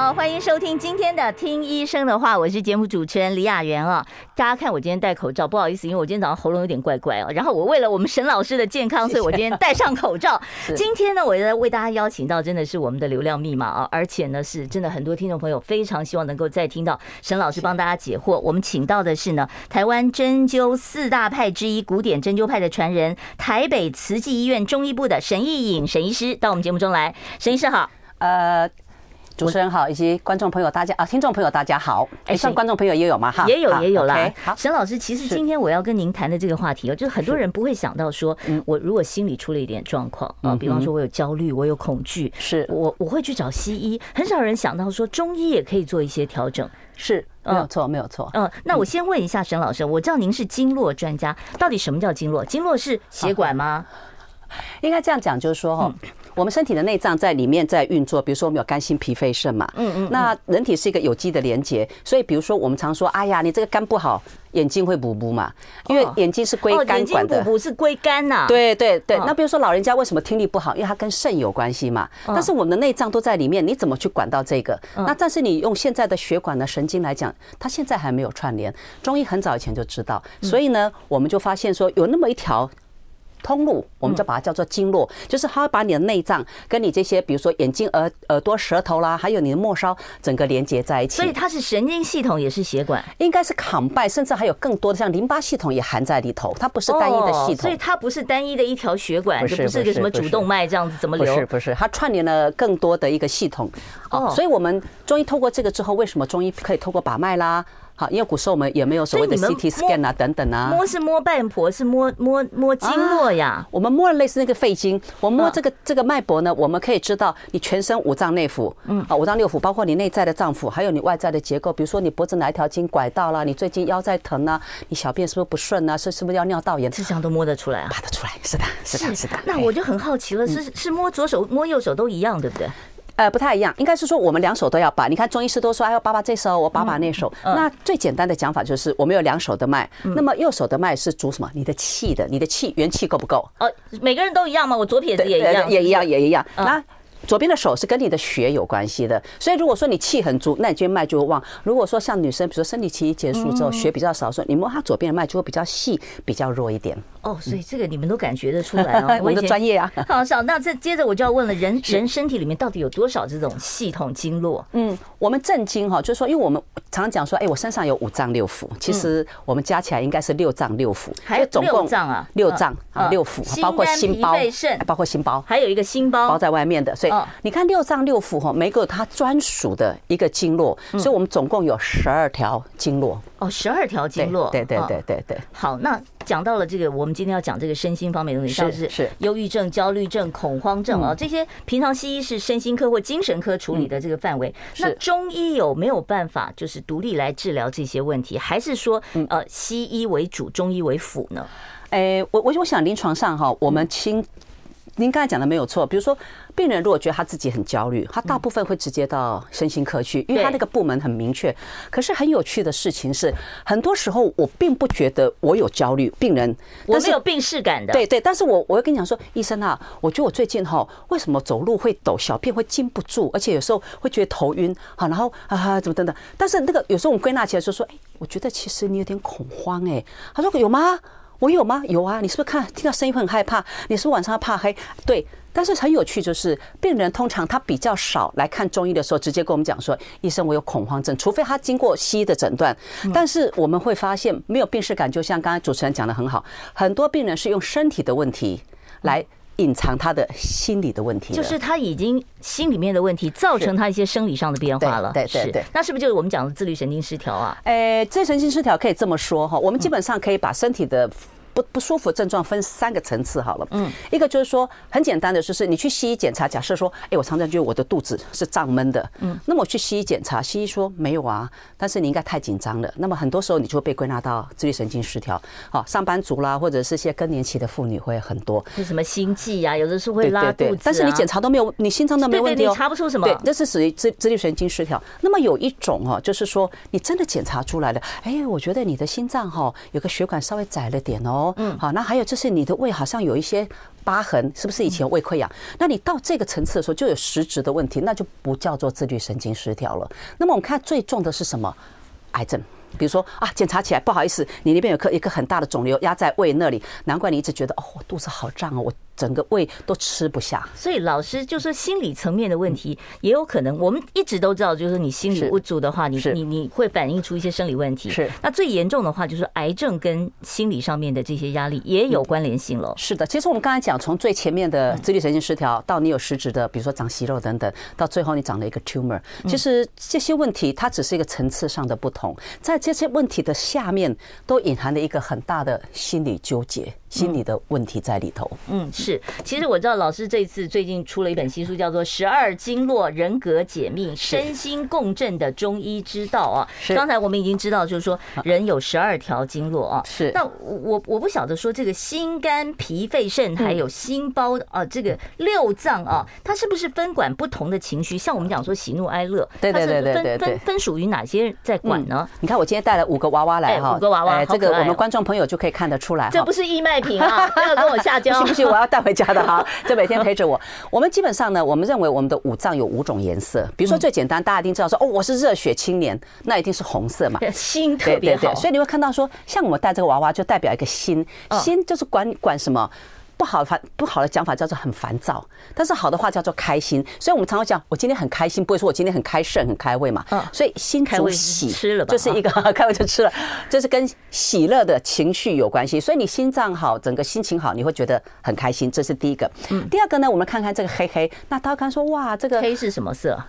好，欢迎收听今天的《听医生的话》，我是节目主持人李雅媛啊。大家看我今天戴口罩，不好意思，因为我今天早上喉咙有点怪怪哦。然后我为了我们沈老师的健康，所以我今天戴上口罩。今天呢，我也在为大家邀请到真的是我们的流量密码啊，而且呢是真的很多听众朋友非常希望能够再听到沈老师帮大家解惑。我们请到的是呢，台湾针灸四大派之一古典针灸派的传人，台北慈济医院中医部的沈义颖沈医师到我们节目中来。沈医师好，呃。主持人好，以及观众朋友大家啊，听众朋友大家好。哎，像观众朋友也有吗？哈，也有也有啦。好，沈老师，其实今天我要跟您谈的这个话题哦，就是很多人不会想到说，我如果心里出了一点状况啊，比方说我有焦虑，我有恐惧，是我我会去找西医，很少人想到说中医也可以做一些调整。是，没有错，没有错。嗯，那我先问一下沈老师，我知道您是经络专家，到底什么叫经络？经络是血管吗？应该这样讲，就是说哈。我们身体的内脏在里面在运作，比如说我们有肝、心、脾、肺、肾嘛。嗯嗯。那人体是一个有机的连接，所以比如说我们常说，哎呀，你这个肝不好，眼睛会补补嘛，因为眼睛是归肝管的。补是归肝呐。对对对。那比如说老人家为什么听力不好？因为它跟肾有关系嘛。但是我们的内脏都在里面，你怎么去管到这个？那但是你用现在的血管的神经来讲，它现在还没有串联。中医很早以前就知道，所以呢，我们就发现说有那么一条。通路，我们就把它叫做经络，就是它会把你的内脏跟你这些，比如说眼睛、耳耳朵、舌头啦，还有你的末梢，整个连接在一起。所以它是神经系统，也是血管，应该是 combine，甚至还有更多的像淋巴系统也含在里头。它不是单一的系统，所以它不是单一的一条血管，就不是个什么主动脉这样子怎么流？不是不是，它串联了更多的一个系统。哦，所以我们中医透过这个之后，为什么中医可以透过把脉啦？好，因为古时候我们也没有所谓的 CT scan 啊，等等啊。摸是摸脉搏，是摸摸摸经络呀。我们摸了类似那个肺经，我摸这个这个脉搏呢，我们可以知道你全身五脏内腑，嗯，啊，五脏六腑，包括你内在的脏腑，还有你外在的结构。比如说你脖子哪一条筋拐到了，你最近腰在疼啊，你小便是不是不顺啊？是是不是要尿道炎？这项都摸得出来啊？拔得出来，是的，是的，是的。那我就很好奇了，是是摸左手摸右手都一样，对不对？呃，不太一样，应该是说我们两手都要把。你看中医师都说，哎，呦把把这手，我把把那手。那最简单的讲法就是，我们有两手的脉，那么右手的脉是主什么？你的气的，你的气元气够不够？哦，每个人都一样吗？我左撇子也一样，也一样，也一样。那。左边的手是跟你的血有关系的，所以如果说你气很足，那你这边脉就会旺。如果说像女生，比如说生理期结束之后血比较少的时候，你摸她左边的脉就会比较细，比较弱一点。哦，所以这个你们都感觉得出来哦，我们的专业啊。好，好，那这接着我就要问了，人人身体里面到底有多少这种系统经络？嗯，我们正经哈，就是说，因为我们常常讲说，哎，我身上有五脏六腑，其实我们加起来应该是六脏六腑，还有总共六脏啊，六脏啊，六腑，包括心包、肾，包括心包，还有一个心包。包在外面的，所以你看六脏。六腑哈，每个它专属的一个经络，所以我们总共有十二条经络。哦，十二条经络。对对对对对。好，那讲到了这个，我们今天要讲这个身心方面的东西，像是是忧郁症、焦虑症、恐慌症啊，这些平常西医是身心科或精神科处理的这个范围。那中医有没有办法就是独立来治疗这些问题，还是说呃西医为主，中医为辅呢？哎，我我我想临床上哈，我们亲。您刚才讲的没有错，比如说病人如果觉得他自己很焦虑，他大部分会直接到身心科去，因为他那个部门很明确。可是很有趣的事情是，很多时候我并不觉得我有焦虑，病人我是有病视感的。对对，但是我我会跟你讲说，医生啊，我觉得我最近哈，为什么走路会抖，小便会禁不住，而且有时候会觉得头晕，好，然后啊怎么等等。但是那个有时候我们归纳起来说说，哎，我觉得其实你有点恐慌哎。他说有吗？我有吗？有啊！你是不是看听到声音会很害怕？你是不是晚上怕黑？对，但是很有趣，就是病人通常他比较少来看中医的时候，直接跟我们讲说：“医生，我有恐慌症。”除非他经过西医的诊断，但是我们会发现没有病识感，就像刚才主持人讲的很好，很多病人是用身体的问题来隐藏他的心理的问题，就是他已经心里面的问题造成他一些生理上的变化了。对对对，那是不是就是我们讲的自律神经失调啊？诶，自律神经失调可以这么说哈，我们基本上可以把身体的。不不舒服症状分三个层次好了。嗯，一个就是说很简单的，就是你去西医检查，假设说，哎，我常常觉得我的肚子是胀闷的。嗯，那么我去西医检查，西医说没有啊，但是你应该太紧张了。那么很多时候你就会被归纳到自律神经失调。好，上班族啦，或者是些更年期的妇女会很多。是什么心悸呀？有的是会拉肚子，但是你检查都没有，你心脏都没问题哦，对对对，查不出什么。对，这是属于自自律神经失调。那么有一种哦，就是说你真的检查出来了，哎，我觉得你的心脏哈有个血管稍微窄了点哦。嗯，好，那还有就是你的胃好像有一些疤痕，是不是以前胃溃疡？那你到这个层次的时候就有实质的问题，那就不叫做自律神经失调了。那么我们看最重的是什么？癌症。比如说啊，检查起来不好意思，你那边有颗一个很大的肿瘤压在胃那里，难怪你一直觉得哦，我肚子好胀哦，我。整个胃都吃不下，所以老师就说心理层面的问题也有可能。我们一直都知道，就是你心理不足的话，你你你会反映出一些生理问题。是，那最严重的话，就是癌症跟心理上面的这些压力也有关联性了。是的，其实我们刚才讲，从最前面的自律神经失调到你有实质的，比如说长息肉等等，到最后你长了一个 tumor，其实这些问题它只是一个层次上的不同，在这些问题的下面都隐含了一个很大的心理纠结。心理的问题在里头。嗯，是。其实我知道老师这次最近出了一本新书，叫做《十二经络人格解密：身心共振的中医之道》啊。是。刚才我们已经知道，就是说人有十二条经络啊。是。那我我不晓得说这个心肝脾肺肾还有心包啊，这个六脏啊，它是不是分管不同的情绪？像我们讲说喜怒哀乐，对对对对对，分分属于哪些在管呢？你看我今天带了五个娃娃来哈，五个娃娃，这个我们观众朋友就可以看得出来。这不是义卖。不要跟我下交，不行不行，我要带回家的哈，就每天陪着我。我们基本上呢，我们认为我们的五脏有五种颜色，比如说最简单，大家一定知道说，哦，我是热血青年，那一定是红色嘛，心特别好。所以你会看到说，像我们带这个娃娃，就代表一个心，心就是管管什么。不好烦，不好的讲法叫做很烦躁，但是好的话叫做开心。所以我们常常讲，我今天很开心，不会说我今天很开肾、很开胃嘛。嗯。所以心主喜，吃了就是一个 开胃就吃了，这是跟喜乐的情绪有关系。所以你心脏好，整个心情好，你会觉得很开心。这是第一个。嗯。第二个呢，我们看看这个黑黑，那刀刚说哇，这个黑是什么色？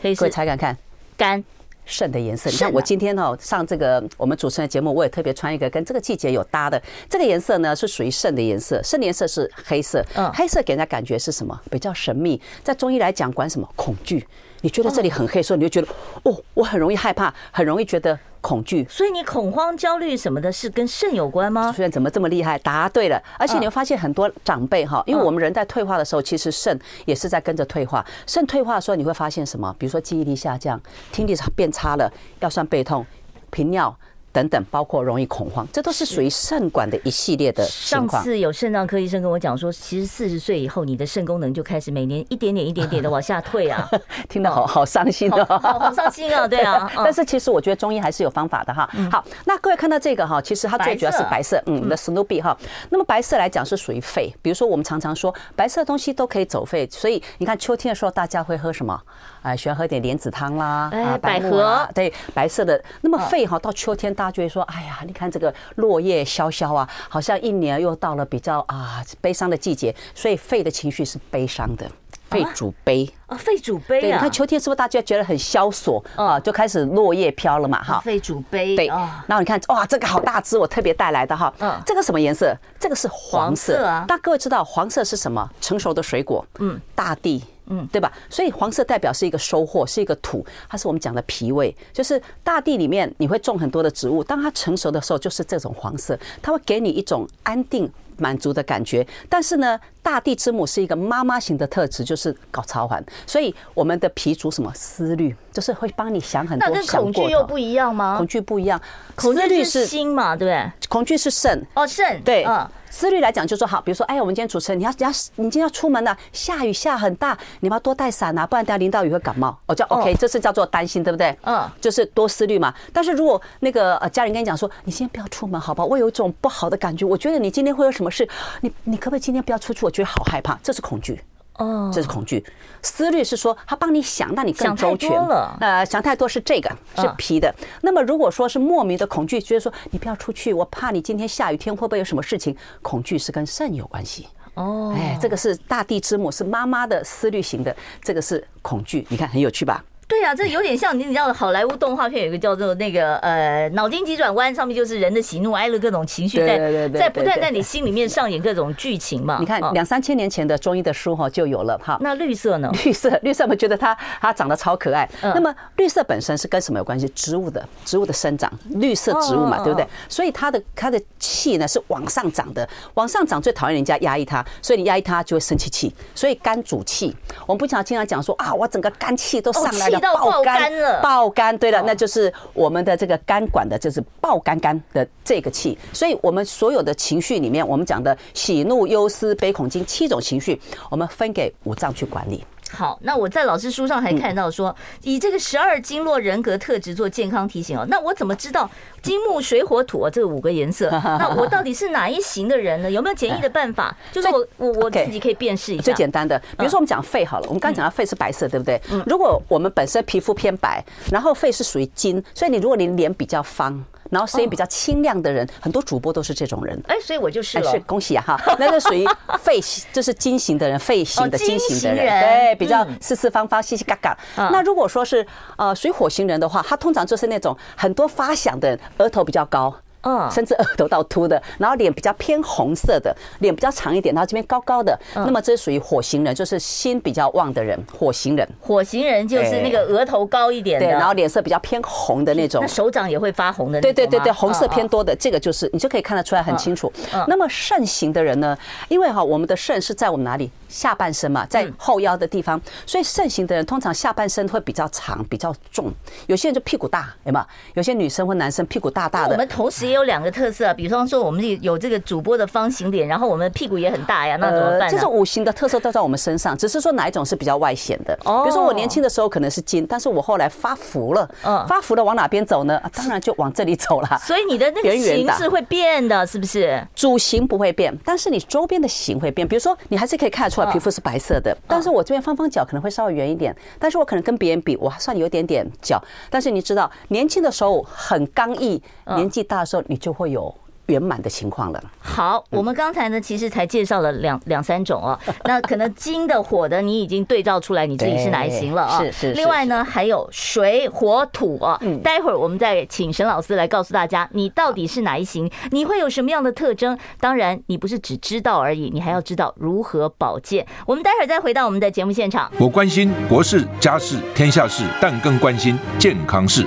黑色。猜看看，肝。肾的颜色，你看我今天哦上这个我们主持人的节目，我也特别穿一个跟这个季节有搭的。这个颜色呢是属于肾的颜色，肾的颜色是黑色。嗯，黑色给人家感觉是什么？比较神秘。在中医来讲，管什么？恐惧。你觉得这里很黑，所以你就觉得哦，我很容易害怕，很容易觉得恐惧。所以你恐慌、焦虑什么的，是跟肾有关吗？主持人怎么这么厉害？答对了。而且你会发现很多长辈哈，因为我们人在退化的时候，其实肾也是在跟着退化。肾退化的时候，你会发现什么？比如说记忆力下降，听力变差了，腰酸背痛，频尿。等等，包括容易恐慌，这都是属于肾管的一系列的情况。上次有肾脏科医生跟我讲说，其实四十岁以后，你的肾功能就开始每年一点点、一点点的往下退啊，听得好好伤心哦，好伤心啊，对啊。但是其实我觉得中医还是有方法的哈。好，那各位看到这个哈，其实它最主要是白色，嗯，我们的 Snoopy 哈。那么白色来讲是属于肺，比如说我们常常说白色的东西都可以走肺，所以你看秋天的时候大家会喝什么？哎，喜欢喝点莲子汤啦，哎，百合，对，白色的。那么肺哈，到秋天大家就会说，哎呀。你看这个落叶萧萧啊，好像一年又到了比较啊悲伤的季节，所以肺的情绪是悲伤的，肺主悲啊，肺主悲啊。对，你看秋天是不是大家觉得很萧索啊？就开始落叶飘了嘛，哈。肺主悲。对，然后你看哇，这个好大只，我特别带来的哈。嗯。这个什么颜色？这个是黄色啊。那各位知道黄色是什么？成熟的水果。嗯。大地。嗯，对吧？所以黄色代表是一个收获，是一个土，它是我们讲的脾胃，就是大地里面你会种很多的植物，当它成熟的时候就是这种黄色，它会给你一种安定满足的感觉。但是呢，大地之母是一个妈妈型的特质，就是搞超凡，所以我们的脾主什么思虑，就是会帮你想很多。那跟恐惧又不一样吗？恐惧不一样，恐惧是心嘛，对不对？恐惧是肾哦，肾对，嗯。思虑来讲，就说好，比如说，哎呀，我们今天主持人，你要，你要，你今天要出门了，下雨下很大，你要多带伞啊，不然等下淋到雨会感冒。哦，就 OK，这是叫做担心，对不对？嗯，就是多思虑嘛。但是如果那个呃家人跟你讲说，你今天不要出门，好不好？我有一种不好的感觉，我觉得你今天会有什么事，你你可不可以今天不要出去？我觉得好害怕，这是恐惧。哦，这是恐惧。思虑是说他帮你想，让你更周全了。呃，想太多是这个，是皮的。那么如果说是莫名的恐惧，觉得说你不要出去，我怕你今天下雨天会不会有什么事情？恐惧是跟肾有关系。哦，哎，这个是大地之母，是妈妈的思虑型的，这个是恐惧。你看很有趣吧？对啊，这有点像你知道好莱坞动画片有一个叫做那个呃脑筋急转弯，上面就是人的喜怒哀乐各种情绪在在不断在你心里面上演各种剧情嘛。你看两三千年前的中医的书哈就有了哈。那绿色呢？绿 色绿色，我们觉得它它长得超可爱。那么绿色本身是跟什么有关系？植物的植物的生长，绿色植物嘛，对不对？所以它的它的气呢是往上涨的，往上涨最讨厌人家压抑它，所以你压抑它就会生气气。所以肝主气，我们不常经常讲说啊，我整个肝气都上来了，爆肝了，爆肝。对了，那就是我们的这个肝管的，就是爆肝肝的这个气。所以我们所有的情绪里面，我们讲的喜怒忧思悲恐惊七种情绪，我们分给五脏去管理。好，那我在老师书上还看到说，以这个十二经络人格特质做健康提醒哦。那我怎么知道金木水火土这五个颜色？那我到底是哪一型的人呢？有没有简易的办法？就是我我我自己可以辨识一下。最简单的，比如说我们讲肺好了，我们刚刚讲到肺是白色，对不对？如果我们本身皮肤偏白，然后肺是属于金，所以你如果你脸比较方。然后声音比较清亮的人，很多主播都是这种人。哎，所以我就是了。是恭喜啊哈，那个属于肺，就是金型的人，肺型的金型的人，对，比较四四方方、细细嘎嘎。那如果说是呃属于火型人的话，他通常就是那种很多发响的人，额头比较高。嗯，甚至额头到秃的，然后脸比较偏红色的，脸比较长一点，然后这边高高的，那么这是属于火型人，就是心比较旺的人，火型人。火型人就是那个额头高一点的，对，然后脸色比较偏红的那种。那手掌也会发红的那种。对对对对，红色偏多的，这个就是你就可以看得出来很清楚。那么肾型的人呢，因为哈，我们的肾是在我们哪里？下半身嘛，在后腰的地方，所以肾型的人通常下半身会比较长、比较重。有些人就屁股大，有没有？有些女生或男生屁股大大的。我们同时也有两个特色，比方说我们有这个主播的方形脸，然后我们屁股也很大呀，那怎么办？这种五行的特色都在我们身上，只是说哪一种是比较外显的。哦比如说我年轻的时候可能是金，但是我后来发福了，嗯，发福了往哪边走呢？当然就往这里走了。所以你的那个形是会变的，是不是？主形不会变，但是你周边的形会变。比如说你还是可以看得出来皮肤是白色的。的，但是我这边方方角可能会稍微圆一点，但是我可能跟别人比，我还算有点点角。但是你知道，年轻的时候很刚毅，年纪大的时候你就会有。圆满的情况了。好，我们刚才呢，其实才介绍了两两三种哦。那可能金的、火的，你已经对照出来你自己是哪一型了啊？是是。另外呢，还有水、火、土啊。嗯。待会儿我们再请沈老师来告诉大家，你到底是哪一型，你会有什么样的特征？当然，你不是只知道而已，你还要知道如何保健。我们待会儿再回到我们的节目现场。我关心国事、家事、天下事，但更关心健康事。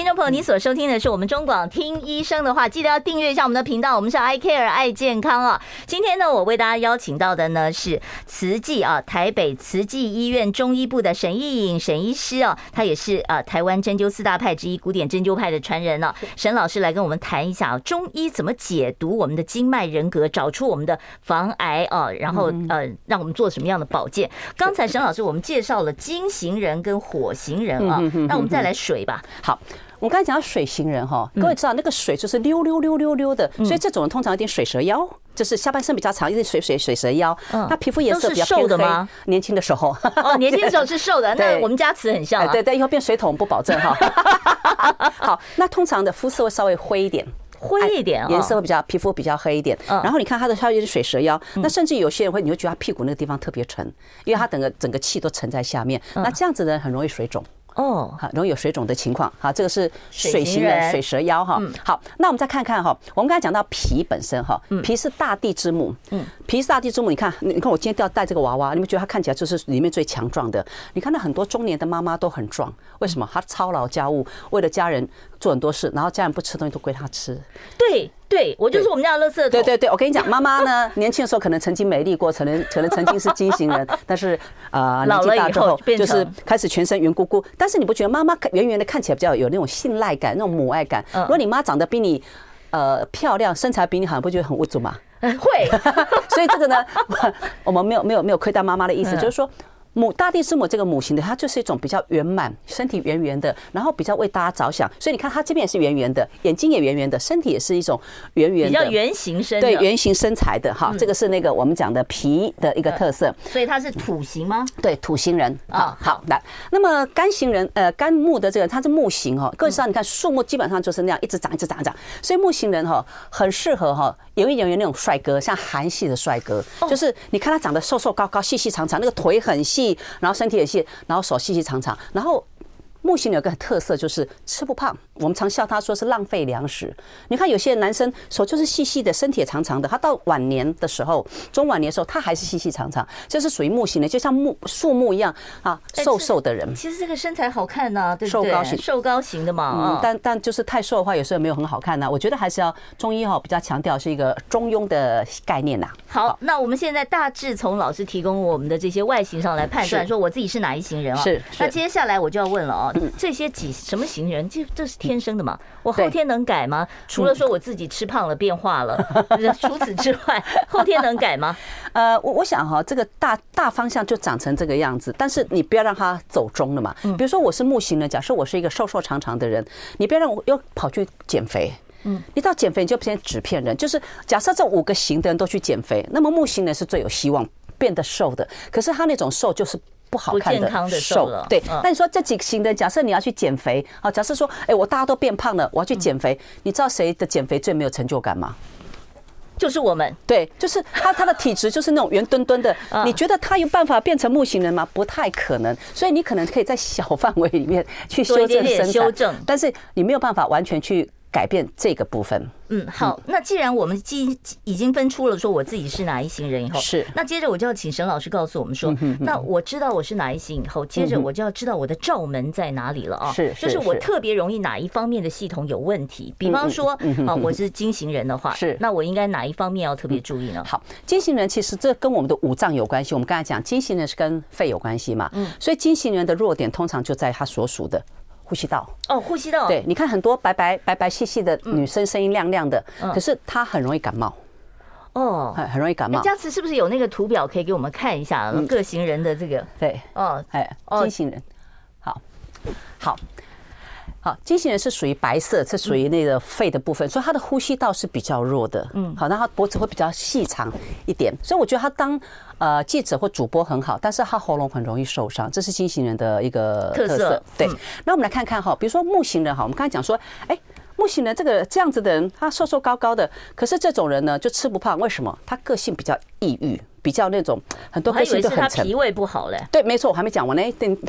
听众朋友，你所收听的是我们中广听医生的话，记得要订阅一下我们的频道。我们是 I Care 爱健康啊。今天呢，我为大家邀请到的呢是慈济啊，台北慈济医院中医部的沈义颖沈医师啊，他也是啊台湾针灸四大派之一，古典针灸派的传人啊。沈老师来跟我们谈一下啊，中医怎么解读我们的经脉人格，找出我们的防癌啊，然后呃，让我们做什么样的保健。刚才沈老师我们介绍了金型人跟火型人啊，那我们再来水吧。好。我刚才讲到水型人哈，各位知道那个水就是溜溜溜溜溜的，所以这种人通常有点水蛇腰，就是下半身比较长，一点水水水蛇腰。他皮肤颜色比较偏黑。年轻的时候哦，年轻的时候是瘦的，那我们家词很像。对对，以后变水桶不保证哈。好，那通常的肤色会稍微灰一点，灰一点，颜色会比较皮肤比较黑一点。然后你看他的他有点水蛇腰，那甚至有些人会，你会觉得他屁股那个地方特别沉，因为他整个整个气都沉在下面。那这样子呢很容易水肿。哦，好，容易有水肿的情况。好，这个是水型的水蛇腰哈。好，那我们再看看哈，我们刚才讲到脾本身哈，脾是大地之母。嗯，脾是大地之母。你看，你看我今天要带这个娃娃，你们觉得他看起来就是里面最强壮的？你看到很多中年的妈妈都很壮，为什么？她操劳家务，为了家人做很多事，然后家人不吃东西都归他吃。对。对，我就是我们家的垃圾桶。对对对，我跟你讲，妈妈呢，年轻的时候可能曾经美丽过，可能可能曾经是金型人，但是啊，年纪大之后就是开始全身圆咕咕。但是你不觉得妈妈圆圆的看起来比较有那种信赖感，那种母爱感？如果你妈长得比你呃漂亮，身材比你好，不觉得很无助吗？会。所以这个呢，我们没有没有没有亏待妈妈的意思，就是说。母大地之母这个母型的，它就是一种比较圆满，身体圆圆的，然后比较为大家着想。所以你看，它这边也是圆圆的，眼睛也圆圆的，身体也是一种圆圆的，比较圆形身，对，圆形身材的哈。这个是那个我们讲的皮的一个特色。所以它是土型吗？对，土型人啊。好，来，那么干型人，呃，干木的这个它是木型哈。各位知道，你看树木基本上就是那样一直长，一直长，长。所以木型人哈，很适合哈，演艺人员那种帅哥，像韩系的帅哥，就是你看他长得瘦瘦高高、细细长长，那个腿很细。然后身体也细，然后手细细长长，然后木星有个特色就是吃不胖。我们常笑他说是浪费粮食。你看有些男生手就是细细的，身体也长长的，他到晚年的时候，中晚年的时候，他还是细细长长，这是属于木型的，就像木树木一样啊，瘦瘦的人。其实这个身材好看呐，对不对？瘦高型，瘦高型的嘛。嗯，但但就是太瘦的话，有时候没有很好看呐。我觉得还是要中医哈比较强调是一个中庸的概念呐。好，那我们现在大致从老师提供我们的这些外形上来判断，说我自己是哪一型人啊？是。那接下来我就要问了啊，这些几什么型人？这这是天生的嘛？我后天能改吗？除了说我自己吃胖了变化了，除此之外，后天能改吗？呃，我我想哈，这个大大方向就长成这个样子，但是你不要让它走中了嘛。比如说我是木型的，假设我是一个瘦瘦长长的人，你不要让我又跑去减肥。嗯，你到减肥你就变成纸片人，就是假设这五个型的人都去减肥，那么木型人是最有希望变得瘦的，可是他那种瘦就是。不好看的瘦，对。那你说这几个型的，假设你要去减肥啊，假设说，哎，我大家都变胖了，我要去减肥，你知道谁的减肥最没有成就感吗？就是我们。对，就是他，他的体质就是那种圆墩墩的。你觉得他有办法变成木型人吗？不太可能。所以你可能可以在小范围里面去修正身材，但是你没有办法完全去。改变这个部分。嗯，好。那既然我们既已经分出了说我自己是哪一行人以后，是。那接着我就要请沈老师告诉我们说，嗯那我知道我是哪一行以后，接着我就要知道我的罩门在哪里了啊。是，就是我特别容易哪一方面的系统有问题。比方说啊，我是金型人的话，是。那我应该哪一方面要特别注意呢？好，金型人其实这跟我们的五脏有关系。我们刚才讲金型人是跟肺有关系嘛，嗯。所以金型人的弱点通常就在他所属的。呼吸道哦，呼吸道。对，你看很多白白白白细细的女生，声音亮亮的，可是她很容易感冒。哦，很很容易感冒。佳慈是不是有那个图表可以给我们看一下各型人的这个？对，哦，哎，金型人，好，好。好，金型人是属于白色，是属于那个肺的部分，所以他的呼吸道是比较弱的。嗯，好，那他脖子会比较细长一点，所以我觉得他当呃记者或主播很好，但是他喉咙很容易受伤，这是金型人的一个特色。对，那我们来看看哈，比如说木型人哈，我们刚才讲说，哎，木型人这个这样子的人，他瘦瘦高高的，可是这种人呢就吃不胖，为什么？他个性比较抑郁。比较那种很多个性都很沉，脾胃不好嘞。对，没错，我还没讲完呢。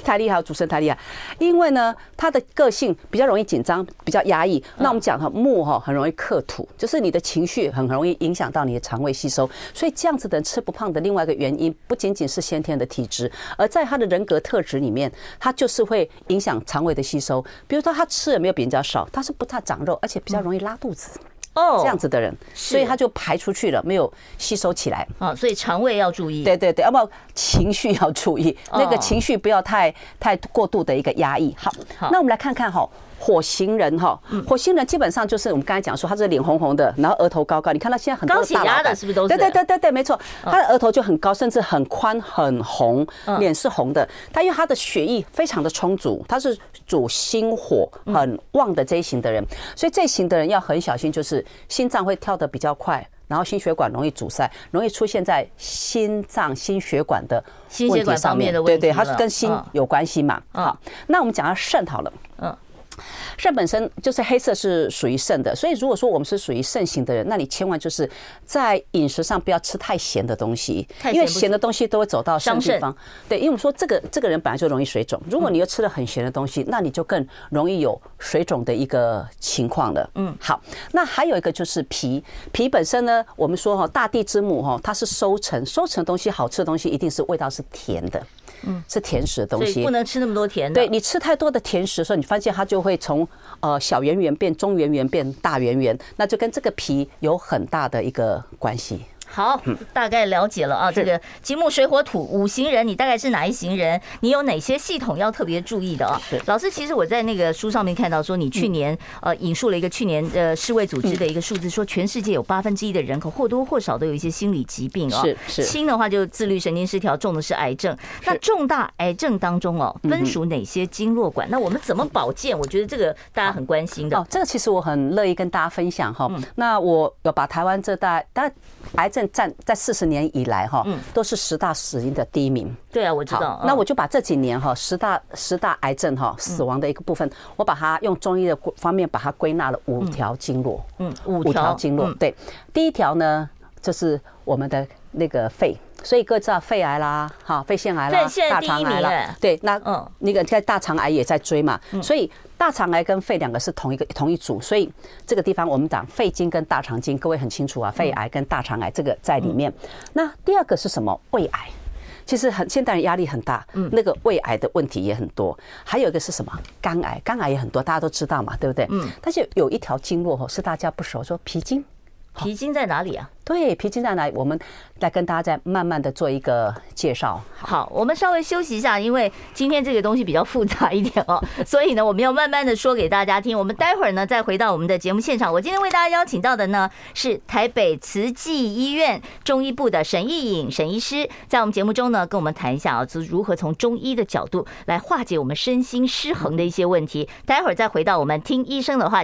太厉害，主持人太厉害。因为呢，他的个性比较容易紧张，比较压抑。那我们讲哈，木哈很容易克土，就是你的情绪很容易影响到你的肠胃吸收。所以这样子的人吃不胖的另外一个原因，不仅仅是先天的体质，而在他的人格特质里面，他就是会影响肠胃的吸收。比如说他吃的没有比人家少，他是不太长肉，而且比较容易拉肚子。哦，这样子的人，所以他就排出去了，没有吸收起来啊。所以肠胃要注意，对对对，要不情绪要注意，那个情绪不要太太过度的一个压抑。好，那我们来看看哈。火星人哈，火星人基本上就是我们刚才讲说，他是脸红红的，然后额头高高。你看他现在很多高血压的是不是都是？对对对对对，没错，他的额头就很高，甚至很宽很红，脸是红的。他因为他的血液非常的充足，他是主心火很旺的这一型的人，所以这一型的人要很小心，就是心脏会跳得比较快，然后心血管容易阻塞，容易出现在心脏心血管的问题上面的问题。对对，它是跟心有关系嘛。好，那我们讲到肾好了，嗯。肾本身就是黑色，是属于肾的，所以如果说我们是属于肾型的人，那你千万就是在饮食上不要吃太咸的东西，因为咸的东西都会走到肾地方。对，因为我们说这个这个人本来就容易水肿，如果你又吃了很咸的东西，那你就更容易有水肿的一个情况了。嗯，好，那还有一个就是脾，脾本身呢，我们说哈，大地之母哈，它是收成，收成的东西好吃的东西一定是味道是甜的。嗯，是甜食的东西，不能吃那么多甜的。对，你吃太多的甜食的时候，你发现它就会从呃小圆圆变中圆圆变大圆圆，那就跟这个皮有很大的一个关系。好，大概了解了啊。这个金木水火土五行人，你大概是哪一行人？你有哪些系统要特别注意的啊？老师，其实我在那个书上面看到说，你去年呃引述了一个去年呃世卫组织的一个数字，说全世界有八分之一的人口或多或少都有一些心理疾病啊。是是，轻的话就自律神经失调，重的是癌症。那重大癌症当中哦，分属哪些经络管？那我们怎么保健？我觉得这个大家很关心的。哦，这个其实我很乐意跟大家分享哈。那我有把台湾这大大癌症。占在四十年以来哈，都是十大死因的第一名。对啊，我知道。那我就把这几年哈十大十大癌症哈死亡的一个部分，我把它用中医的方面把它归纳了五条经络。嗯，五条经络。对，第一条呢就是我们的那个肺，所以各位知道肺癌啦，哈，肺腺癌啦，大肠癌啦。对，那嗯，那个在大肠癌也在追嘛，所以。大肠癌跟肺两个是同一个同一组，所以这个地方我们讲肺经跟大肠经，各位很清楚啊。肺癌跟大肠癌这个在里面。那第二个是什么？胃癌，其实很现代人压力很大，那个胃癌的问题也很多。还有一个是什么？肝癌，肝癌也很多，大家都知道嘛，对不对？嗯。但是有一条经络哦，是大家不熟，说脾经。脾经在哪里啊？对，皮筋在哪里？我们来跟大家再慢慢的做一个介绍。好，我们稍微休息一下，因为今天这个东西比较复杂一点哦，所以呢，我们要慢慢的说给大家听。我们待会儿呢，再回到我们的节目现场。我今天为大家邀请到的呢，是台北慈济医院中医部的沈义颖沈医师，在我们节目中呢，跟我们谈一下啊，就是如何从中医的角度来化解我们身心失衡的一些问题。待会儿再回到我们听医生的话。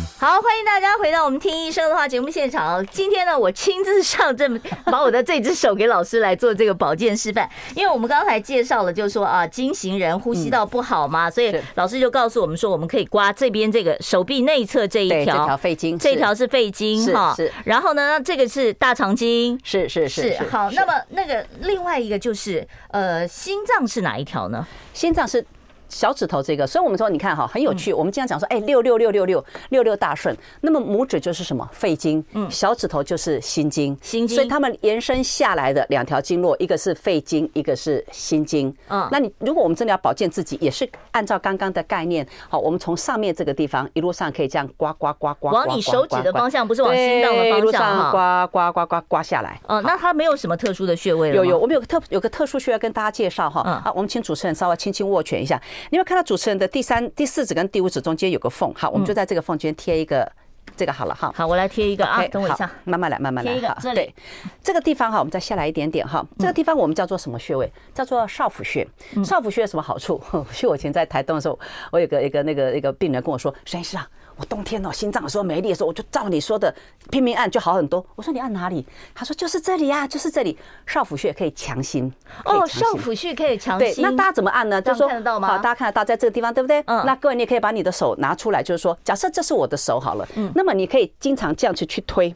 好，欢迎大家回到我们听医生的话节目现场。今天呢，我亲自上阵，把我的这只手给老师来做这个保健示范。因为我们刚才介绍了，就是说啊，经行人呼吸道不好嘛，所以老师就告诉我们说，我们可以刮这边这个手臂内侧这一条，这条肺经，这条是肺经哈。是。然后呢，这个是大肠经，是是是。是好，那么那个另外一个就是呃，心脏是哪一条呢？心脏是。小指头这个，所以我们说，你看哈，很有趣。我们经常讲说，哎，六六六六六六六大顺。那么拇指就是什么？肺经。嗯。小指头就是心经。心经。所以他们延伸下来的两条经络，一个是肺经，一个是心经。嗯。那你如果我们真的要保健自己，也是按照刚刚的概念，好，我们从上面这个地方一路上可以这样刮刮刮刮。往你手指的方向，不是往心脏的方向哈。刮刮刮刮刮下来。嗯，那它没有什么特殊的穴位了。有有，我们有个特有个特殊穴位跟大家介绍哈。嗯。啊，我们请主持人稍微轻轻握拳一下。你们看到主持人的第三、第四指跟第五指中间有个缝，好，我们就在这个缝间贴一个这个好了哈。好，我来贴一个啊，等我一下，慢慢来，慢慢来。贴一个，这里这个地方哈，我们再下来一点点哈。这个地方我们叫做什么穴位？叫做少府穴。少府穴有什么好处？去 我以前在台东的时候，我有个一个那个一个病人跟我说，孙医师啊。我冬天哦，心脏有时候没力的时候，我就照你说的拼命按，就好很多。我说你按哪里？他说就是这里呀，就是这里。少府穴可以强心哦，少府穴可以强心。对，那大家怎么按呢？就说看得到吗？好，大家看得到，在这个地方，对不对？嗯。那各位，你也可以把你的手拿出来，就是说，假设这是我的手好了，嗯，那么你可以经常这样去去推。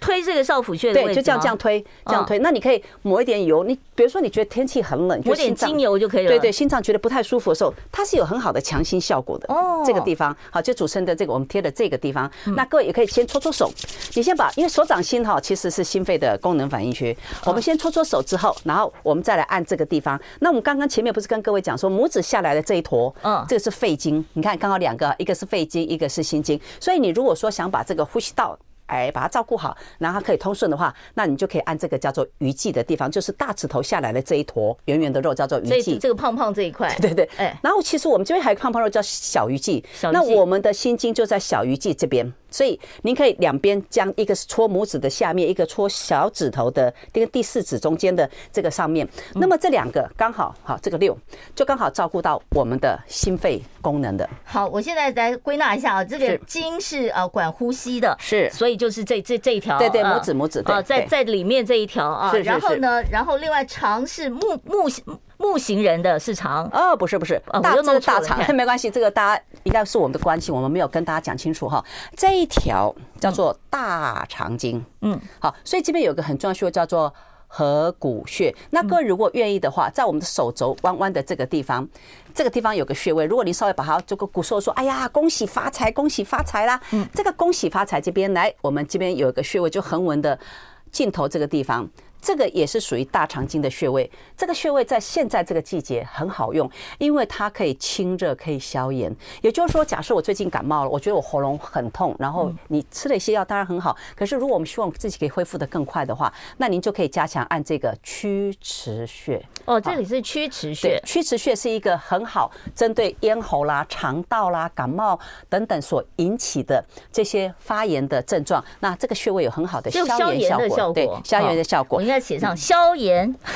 推这个少府穴的位置，对，就这样这样推，这样推。那你可以抹一点油，你比如说你觉得天气很冷，抹点精油就可以了。对对，心脏觉得不太舒服的时候，它是有很好的强心效果的。哦，这个地方好，就主持人的这个我们贴的这个地方，那各位也可以先搓搓手。你先把，因为手掌心哈其实是心肺的功能反应区，我们先搓搓手之后，然后我们再来按这个地方。那我们刚刚前面不是跟各位讲说，拇指下来的这一坨，嗯，这个是肺经。你看刚好两个，一个是肺经，一个是心经。所以你如果说想把这个呼吸道，哎，把它照顾好，然后它可以通顺的话，那你就可以按这个叫做鱼际的地方，就是大指头下来的这一坨圆圆的肉叫做鱼际。这个胖胖这一块，对对对。哎，然后其实我们这边还有胖胖肉叫小鱼际，那我们的心经就在小鱼际这边。所以您可以两边将一个是搓拇指的下面，一个搓小指头的这个第四指中间的这个上面。那么这两个刚好好，这个六就刚好照顾到我们的心肺功能的。好，我现在来归纳一下啊，这个筋是呃管呼吸的，是，所以就是这这这一条，对对，拇指拇指啊，在在里面这一条啊。然后呢，然后另外长是木木。木行人的是肠哦，不是不是，大这个大肠 没关系，这个大家应该是我们的关系，我们没有跟大家讲清楚哈。这一条叫做大肠经，嗯，好，所以这边有个很重要的穴位叫做合谷穴。那各位如果愿意的话，在我们的手肘弯弯的这个地方，这个地方有个穴位。如果你稍微把它这个骨瘦说，哎呀，恭喜发财，恭喜发财啦！嗯，这个恭喜发财这边来，我们这边有一个穴位，就横纹的尽头这个地方。这个也是属于大肠经的穴位，这个穴位在现在这个季节很好用，因为它可以清热，可以消炎。也就是说，假设我最近感冒了，我觉得我喉咙很痛，然后你吃了一些药，当然很好。可是如果我们希望自己可以恢复的更快的话，那您就可以加强按这个曲池穴。哦，这里是曲池穴。对，曲池穴是一个很好针对咽喉啦、肠道啦、感冒等等所引起的这些发炎的症状。那这个穴位有很好的消炎效果，对，消炎的效果。应该写上消炎。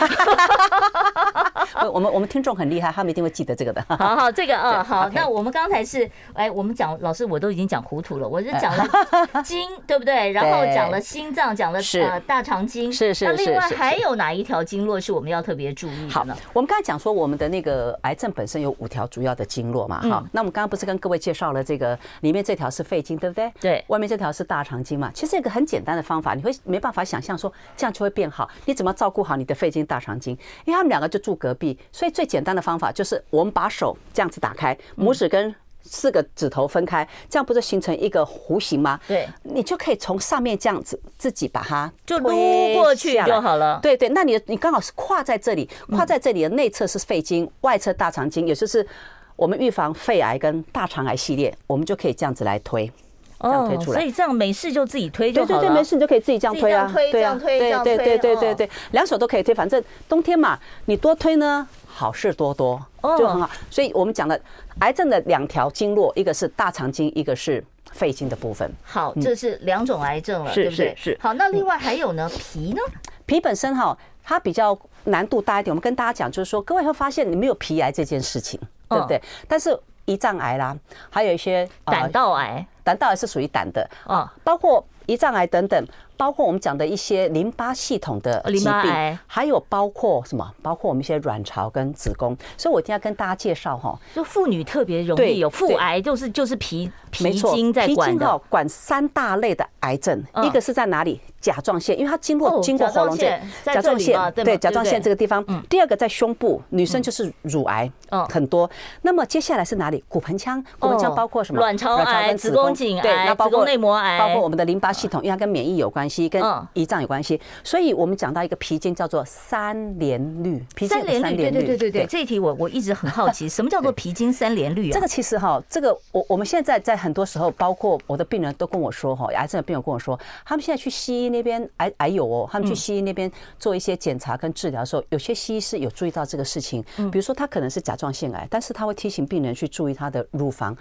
我们我们听众很厉害，他们一定会记得这个的。好好，这个 啊，好。那我们刚才是，哎，我们讲老师，我都已经讲糊涂了。我是讲了 经，对不对？然后讲了心脏，讲了呃大肠经。是是是。那另外还有哪一条经络是我们要特别注意的？好，我们刚才讲说我们的那个癌症本身有五条主要的经络嘛，哈。那我们刚刚不是跟各位介绍了这个里面这条是肺经，对不对？对。外面这条是大肠经嘛。其实一个很简单的方法，你会没办法想象说这样就会变好。你怎么照顾好你的肺经、大肠经？因为他们两个就住隔壁，所以最简单的方法就是我们把手这样子打开，拇指跟四个指头分开，这样不是形成一个弧形吗？对，你就可以从上面这样子自己把它就撸过去就好了。对对，那你你刚好是跨在这里，跨在这里的内侧是肺经，外侧大肠经，也就是我们预防肺癌跟大肠癌系列，我们就可以这样子来推。哦，所以这样没事就自己推就好了。对对对，没事你就可以自己这样推啊，对啊，推对对对对对对，两手都可以推，反正冬天嘛，你多推呢，好事多多，就很好。所以我们讲的癌症的两条经络，一个是大肠经，一个是肺经的部分。好，这是两种癌症了，对不对？是。好，那另外还有呢，脾呢？脾本身哈，它比较难度大一点。我们跟大家讲，就是说，各位会发现你没有脾癌这件事情，对不对？但是胰脏癌啦，还有一些胆道癌。胆道癌是属于胆的啊，包括胰脏癌等等。包括我们讲的一些淋巴系统的疾病，还有包括什么？包括我们一些卵巢跟子宫。所以我今天要跟大家介绍哈，就妇女特别容易有妇癌，就是就是皮皮筋在管的，管三大类的癌症。一个是在哪里？甲状腺，因为它经过经过喉咙这甲状腺，对甲状腺这个地方。第二个在胸部，女生就是乳癌，很多。那么接下来是哪里？骨盆腔，骨盆腔包括什么？卵巢癌、子宫颈癌、子宫内膜癌，包括我们的淋巴系统，因为它跟免疫有关。系跟胰脏有关系，所以我们讲到一个皮筋叫做三联律。脾经三联律，对对对对，这一题我我一直很好奇，什么叫做皮筋三联律啊？这个其实哈，这个我我们现在在很多时候，包括我的病人都跟我说哈，癌症的病人跟我说，他们现在去西医那边癌癌友哦，他们去西医那边做一些检查跟治疗的时候，有些西医是有注意到这个事情，比如说他可能是甲状腺癌，但是他会提醒病人去注意他的乳房。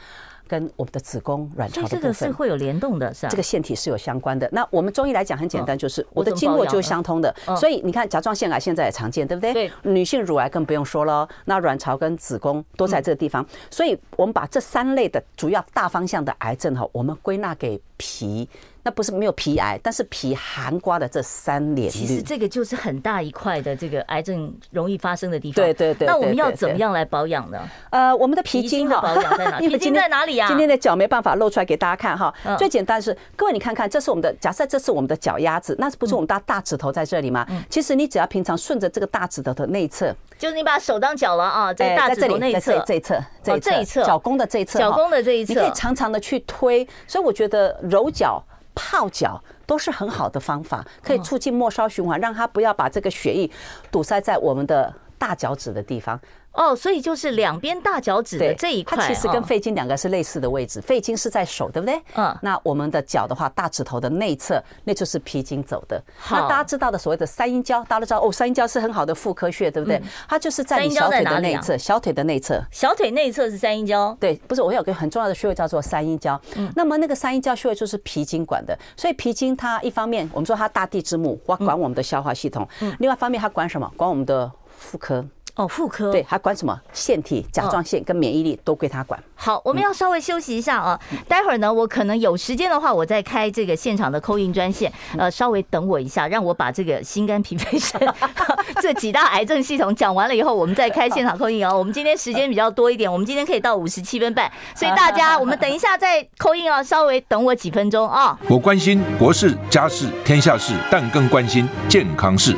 跟我们的子宫、卵巢的部分，这个是会有联动的，是吧？这个腺体是有相关的。那我们中医来讲很简单，就是我的经络就是相通的。所以你看，甲状腺癌现在也常见，对不对？对。女性乳癌更不用说了，那卵巢跟子宫都在这个地方。所以我们把这三类的主要大方向的癌症哈，我们归纳给脾。那不是没有皮癌，但是皮含瓜的这三联，其实这个就是很大一块的这个癌症容易发生的地方。对对对。那我们要怎么样来保养呢？呃，我们的皮筋哈保养在哪？脾经在哪里呀？今天的脚没办法露出来给大家看哈。最简单是，各位你看看，这是我们的，假设这是我们的脚丫子，那不是我们大大指头在这里吗？其实你只要平常顺着这个大指头的内侧，就是你把手当脚了啊，在大指头内侧，这一侧，这一侧，脚弓的这一侧，脚弓的这一侧，你可以常常的去推。所以我觉得揉脚、泡脚。都是很好的方法，可以促进末梢循环，让它不要把这个血液堵塞在我们的大脚趾的地方。哦，所以就是两边大脚趾的这一块，它其实跟肺经两个是类似的位置。肺经是在手，对不对？嗯。那我们的脚的话，大指头的内侧，那就是脾经走的。好。那大家知道的所谓的三阴交，大家都知道哦，三阴交是很好的妇科穴，对不对？它就是在你小腿的内侧，小腿的内侧。小腿内侧是三阴交。对，不是，我有个很重要的穴位叫做三阴交。嗯。那么那个三阴交穴位就是脾经管的，所以脾经它一方面我们说它大地之母，管管我们的消化系统。嗯。另外一方面它管什么？管我们的妇科。哦，妇科对，还管什么腺体、甲状腺跟免疫力都归他管。好，我们要稍微休息一下啊，待会儿呢，我可能有时间的话，我再开这个现场的 call in 专线，呃，稍微等我一下，让我把这个心肝脾肺肾 这几大癌症系统讲完了以后，我们再开现场 call in 啊。我们今天时间比较多一点，我们今天可以到五十七分半，所以大家我们等一下再 call in 啊，稍微等我几分钟啊。我关心国事、家事、天下事，但更关心健康事。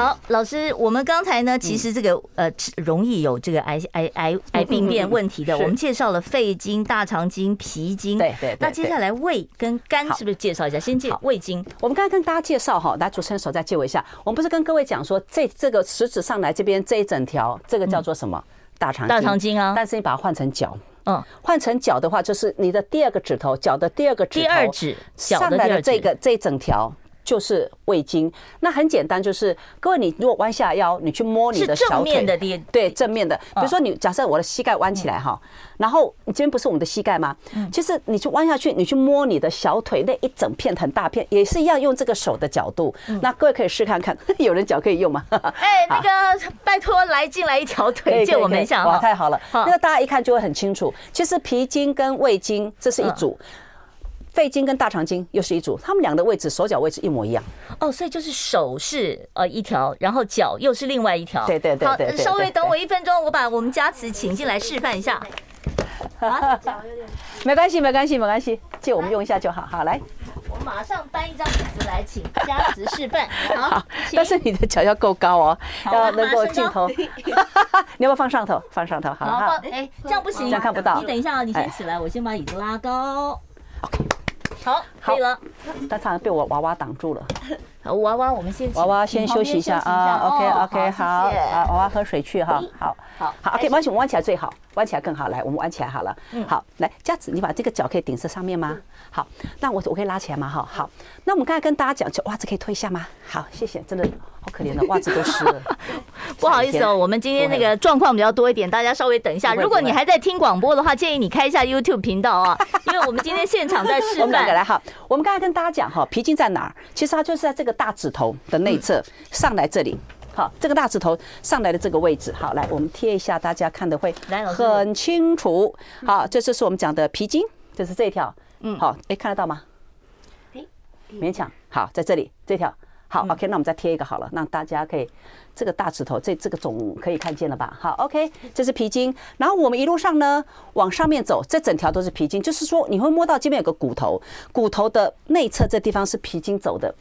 好，老师，我们刚才呢，其实这个呃容易有这个癌癌癌癌病变问题的，我们介绍了肺经、大肠经、脾经，对对。那接下来胃跟肝是不是介绍一下？先介胃经。我们刚才跟大家介绍哈，来主持人手再借我一下。我们不是跟各位讲说，这这个食指上来这边这一整条，这个叫做什么？大肠大肠经啊，但是你把它换成脚，嗯，换成脚的话，就是你的第二个指头，脚的第二个指头，第二指上来的这个这一整条。就是胃经，那很简单，就是各位，你如果弯下腰，你去摸你的小腿，对，正面的。比如说你假设我的膝盖弯起来哈，然后你这边不是我们的膝盖吗？其实你去弯下去，你去摸你的小腿那一整片很大片，也是一样用这个手的角度。那各位可以试看看，有人脚可以用吗？哎，那个拜托来进来一条腿，借我们一下。哇，太好了，那个大家一看就会很清楚。其实脾经跟胃经这是一组。肺经跟大肠经又是一组，他们俩的位置手脚位置一模一样哦，所以就是手是呃一条，然后脚又是另外一条。对对对对，好，稍微等我一分钟，我把我们佳慈请进来示范一下。啊，脚有点。没关系，没关系，没关系，借我们用一下就好。好，来，我马上搬一张椅子来，请佳慈示范。好，但是你的脚要够高哦，要能够镜头。你要不要放上头？放上头，好。好，哎，这样不行，这样看不到。你等一下啊，你先起来，我先把椅子拉高。OK。好，可以了。他差点被我娃娃挡住了。娃娃，我们先娃娃先休息一下啊。OK，OK，好，啊，娃娃喝水去哈。好，好，好，OK，弯起，弯起来最好，弯起来更好。来，我们弯起来好了。好，来，这样子，你把这个脚可以顶在上面吗？好，那我我可以拉起来吗？哈，好。那我们刚才跟大家讲，就袜子可以脱一下吗？好，谢谢，真的好可怜的袜子都湿了。不好意思哦，我们今天那个状况比较多一点，大家稍微等一下。如果你还在听广播的话，建议你开一下 YouTube 频道啊，因为我们今天现场在示范。来哈，我们刚才跟大家讲哈，皮筋在哪儿？其实它就是在这个大指头的内侧上来这里。好，这个大指头上来的这个位置。好，来我们贴一下，大家看的会很清楚。好，这就是我们讲的皮筋，就是这一条。嗯，好，哎，看得到吗？勉强。好，在这里这条。好，OK，那我们再贴一个好了，让大家可以这个大指头这这个总可以看见了吧？好，OK，这是皮筋，然后我们一路上呢往上面走，这整条都是皮筋，就是说你会摸到这边有个骨头，骨头的内侧这地方是皮筋走的。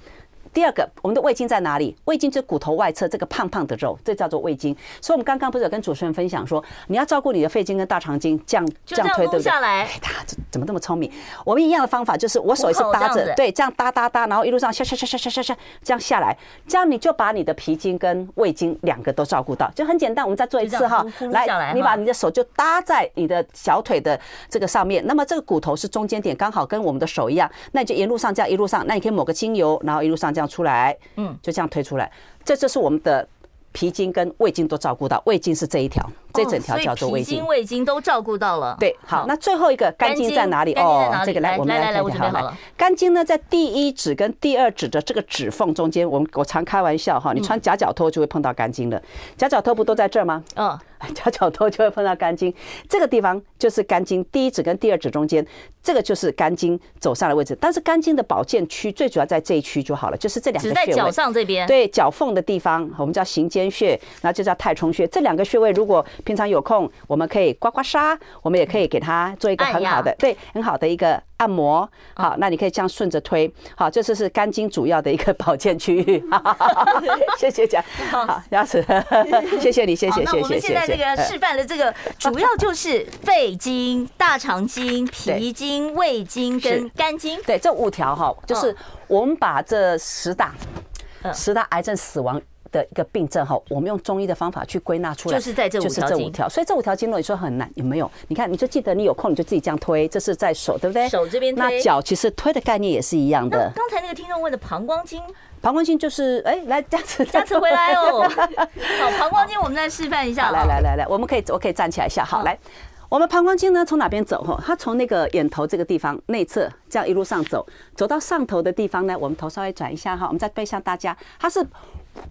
第二个，我们的胃经在哪里？胃经就是骨头外侧这个胖胖的肉，这叫做胃经。所以，我们刚刚不是有跟主持人分享说，你要照顾你的肺经跟大肠经，这样这样推，对不对？哎，他怎么这么聪明？我们一样的方法就是，我手也是搭着，对，这样搭搭搭，然后一路上下下下下下下下这样下来，这样你就把你的脾经跟胃经两个都照顾到，就很简单。我们再做一次哈，来，你把你的手就搭在你的小腿的这个上面，那么这个骨头是中间点，刚好跟我们的手一样，那你就沿路上这样一路上，那你可以抹个精油，然后一路上这样。出来，嗯，就这样推出来，这就是我们的脾经跟胃经都照顾到，胃经是这一条，这整条叫做胃经，胃经都照顾到了。对，好，那最后一个肝经在哪里？哦，这个来，我们来看一下。好，肝经呢，在第一指跟第二指的这个指缝中间。我们我常开玩笑哈，你穿夹脚拖就会碰到肝经的，夹脚拖不都在这儿吗？嗯。夹脚头就会碰到肝经，这个地方就是肝经第一指跟第二指中间，这个就是肝经走上的位置。但是肝经的保健区最主要在这一区就好了，就是这两个穴位。只在脚上这边。对，脚缝的地方，我们叫行间穴，然后就叫太冲穴。这两个穴位，如果平常有空，我们可以刮刮痧，我们也可以给它做一个很好的，对，很好的一个。按摩好，那你可以这样顺着推，好，这次是肝经主要的一个保健区域。谢谢讲，好，牙齿，谢谢你，谢谢谢谢谢谢。那我们现在这个示范的这个主要就是肺经、大肠经、脾经、胃经跟肝经。对，这五条哈，就是我们把这十大十大癌症死亡的一个病症哈，我们用中医的方法去归纳出来，就是在这五条，所以这五条经络你说很难，有没有？你看，你就记得你有空你就自己这样推，这是在手，对不对？手这边推。那脚其实推的概念也是一样的。刚才那个听众问的膀胱经，膀胱经就是哎，来佳慈，佳慈 回来哦。好，膀胱经我们再示范一下。来来来来，我们可以我可以站起来一下。好，来，我们膀胱经呢，从哪边走？哈，它从那个眼头这个地方内侧，这样一路上走，走到上头的地方呢，我们头稍微转一下哈，我们再背向大家，它是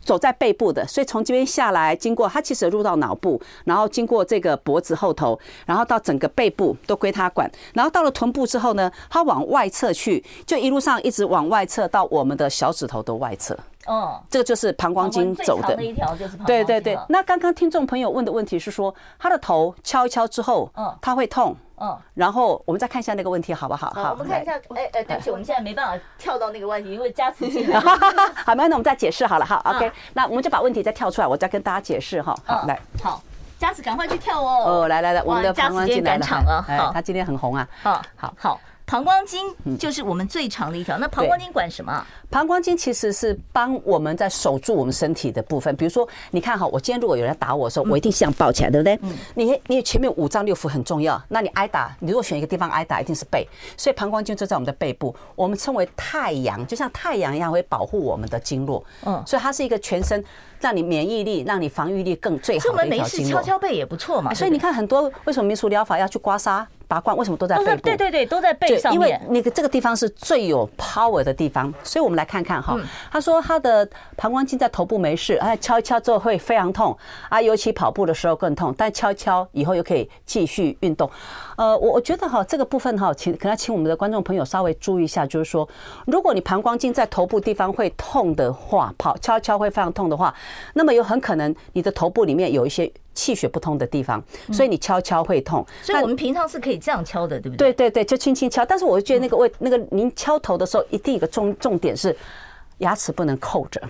走在背部的，所以从这边下来，经过它其实入到脑部，然后经过这个脖子后头，然后到整个背部都归它管，然后到了臀部之后呢，它往外侧去，就一路上一直往外侧到我们的小指头的外侧。哦，这个就是膀胱经走的。一条就是膀胱经。对对对。那刚刚听众朋友问的问题是说，他的头敲一敲之后，嗯，他会痛。嗯。然后我们再看一下那个问题好不好？好，我们看一下。哎哎，对不起，我们现在没办法跳到那个问题，因为加词进来。好，那那我们再解释好了哈。OK，那我们就把问题再跳出来，我再跟大家解释哈。好，来。好，佳慈赶快去跳哦。哦，来来来，我们的膀胱经来了。哎，他今天很红啊。好，好，好。膀胱经就是我们最长的一条，那膀胱经管什么？膀胱经其实是帮我们在守住我们身体的部分。比如说，你看哈，我今天如果有人打我的时候，我一定这样抱起来，对不对？嗯。你你前面五脏六腑很重要，那你挨打，你如果选一个地方挨打，一定是背。所以膀胱经就在我们的背部，我们称为太阳，就像太阳一样会保护我们的经络。嗯。所以它是一个全身让你免疫力、让你防御力更最好的一条经络。没事敲敲背也不错嘛。所以你看很多为什么民俗疗法要去刮痧？拔罐为什么都在背部？对对对，都在背上面。因为那个这个地方是最有 power 的地方，所以我们来看看哈。他说他的膀胱经在头部没事，哎，敲一敲之后会非常痛啊，尤其跑步的时候更痛。但敲一敲以后又可以继续运动。呃，我我觉得哈，这个部分哈，请可能要请我们的观众朋友稍微注意一下，就是说，如果你膀胱经在头部地方会痛的话，跑敲一敲会非常痛的话，那么有很可能你的头部里面有一些。气血不通的地方，所以你敲敲会痛。所以我们平常是可以这样敲的，对不对？对对对，就轻轻敲。但是我觉得那个位，那个您敲头的时候，一定一个重重点是牙齿不能扣着。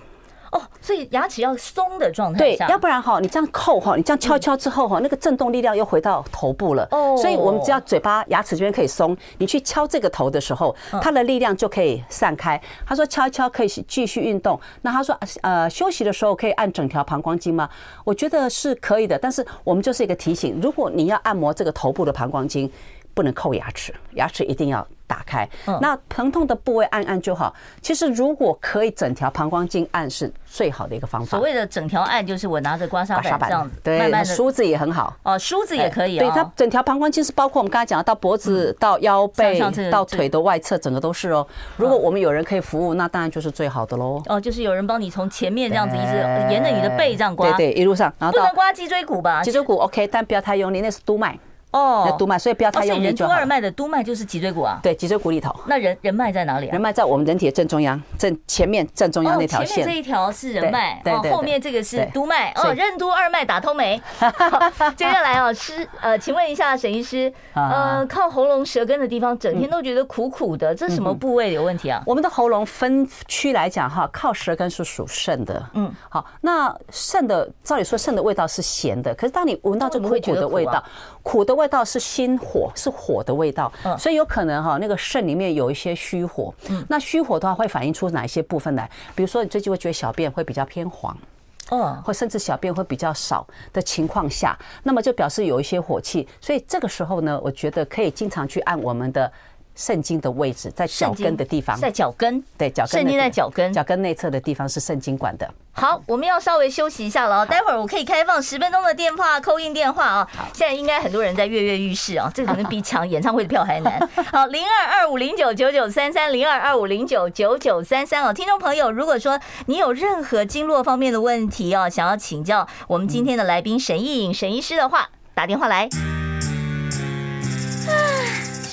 哦，所以牙齿要松的状态对，要不然哈，你这样扣哈，你这样敲敲之后哈，那个震动力量又回到头部了。哦，所以我们只要嘴巴牙齿这边可以松，你去敲这个头的时候，它的力量就可以散开。他说敲一敲可以继续运动。那他说呃休息的时候可以按整条膀胱经吗？我觉得是可以的，但是我们就是一个提醒，如果你要按摩这个头部的膀胱经，不能扣牙齿，牙齿一定要。打开，那疼痛的部位按按就好。其实如果可以整条膀胱经按是最好的一个方法。所谓的整条按就是我拿着刮痧板这样子，对，梳子也很好。哦，梳子也可以。对，它整条膀胱经是包括我们刚才讲的到脖子、到腰背、到腿的外侧，整个都是哦。如果我们有人可以服务，那当然就是最好的喽。哦，就是有人帮你从前面这样子一直沿着你的背这样刮，对对，一路上，然后不能刮脊椎骨吧？脊椎骨 OK，但不要太用力，那是督脉。哦，督脉，所以不要太用力就好。人督二脉的督脉就是脊椎骨啊。对，脊椎骨里头。那人人脉在哪里啊？人脉在我们人体的正中央，正前面正中央那条线。前面这一条是人脉，对对。后面这个是督脉。哦，任督二脉打通没？接下来啊，师呃，请问一下沈医师，呃，靠喉咙舌根的地方，整天都觉得苦苦的，这是什么部位有问题啊？我们的喉咙分区来讲哈，靠舌根是属肾的。嗯，好，那肾的照理说肾的味道是咸的，可是当你闻到这苦苦的味道，苦的味道是心。火是火的味道，所以有可能哈，那个肾里面有一些虚火。那虚火的话会反映出哪一些部分来？比如说你最近会觉得小便会比较偏黄，嗯，或甚至小便会比较少的情况下，那么就表示有一些火气。所以这个时候呢，我觉得可以经常去按我们的。肾经的位置在脚跟的地方，在脚跟，对，脚跟。肾经在脚跟，脚跟内侧的地方是肾经管的。好，我们要稍微休息一下了，待会儿我可以开放十分钟的电话，call in 电话啊。现在应该很多人在跃跃欲试啊，这可能比抢演唱会的票还难。好，零二二五零九九九三三，零二二五零九九九三三哦，听众朋友，如果说你有任何经络方面的问题哦，想要请教我们今天的来宾沈一颖沈医师的话，打电话来。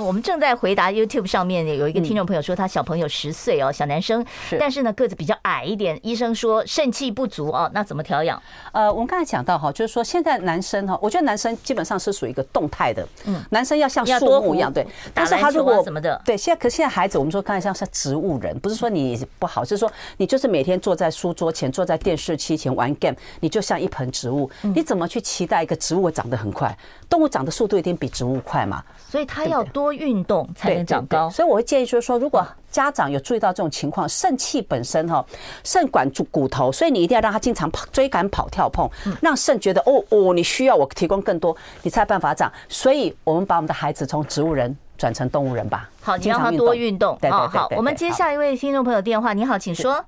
我们正在回答 YouTube 上面有一个听众朋友说，他小朋友十岁哦，小男生，但是呢个子比较矮一点，医生说肾气不足哦，那怎么调养？呃，我们刚才讲到哈，就是说现在男生哈，我觉得男生基本上是属于一个动态的，嗯，男生要像树木一样，对，但是他如果什么的，对，现在可是现在孩子，我们说刚才像是植物人，不是说你不好，就是说你就是每天坐在书桌前，坐在电视机前玩 game，你就像一盆植物，你怎么去期待一个植物长得很快？动物长的速度一定比植物快嘛？所以他要多。多运动才能长高。所以我会建议就是说，如果家长有注意到这种情况，肾气本身哈，肾管住骨头，所以你一定要让他经常跑、追赶、跑、跳、碰，让肾觉得哦哦，你需要我提供更多，你才有办法长。所以我们把我们的孩子从植物人转成动物人吧。好，你让他多运动。对对对。好，我们接下一位听众朋友电话。你好，请说。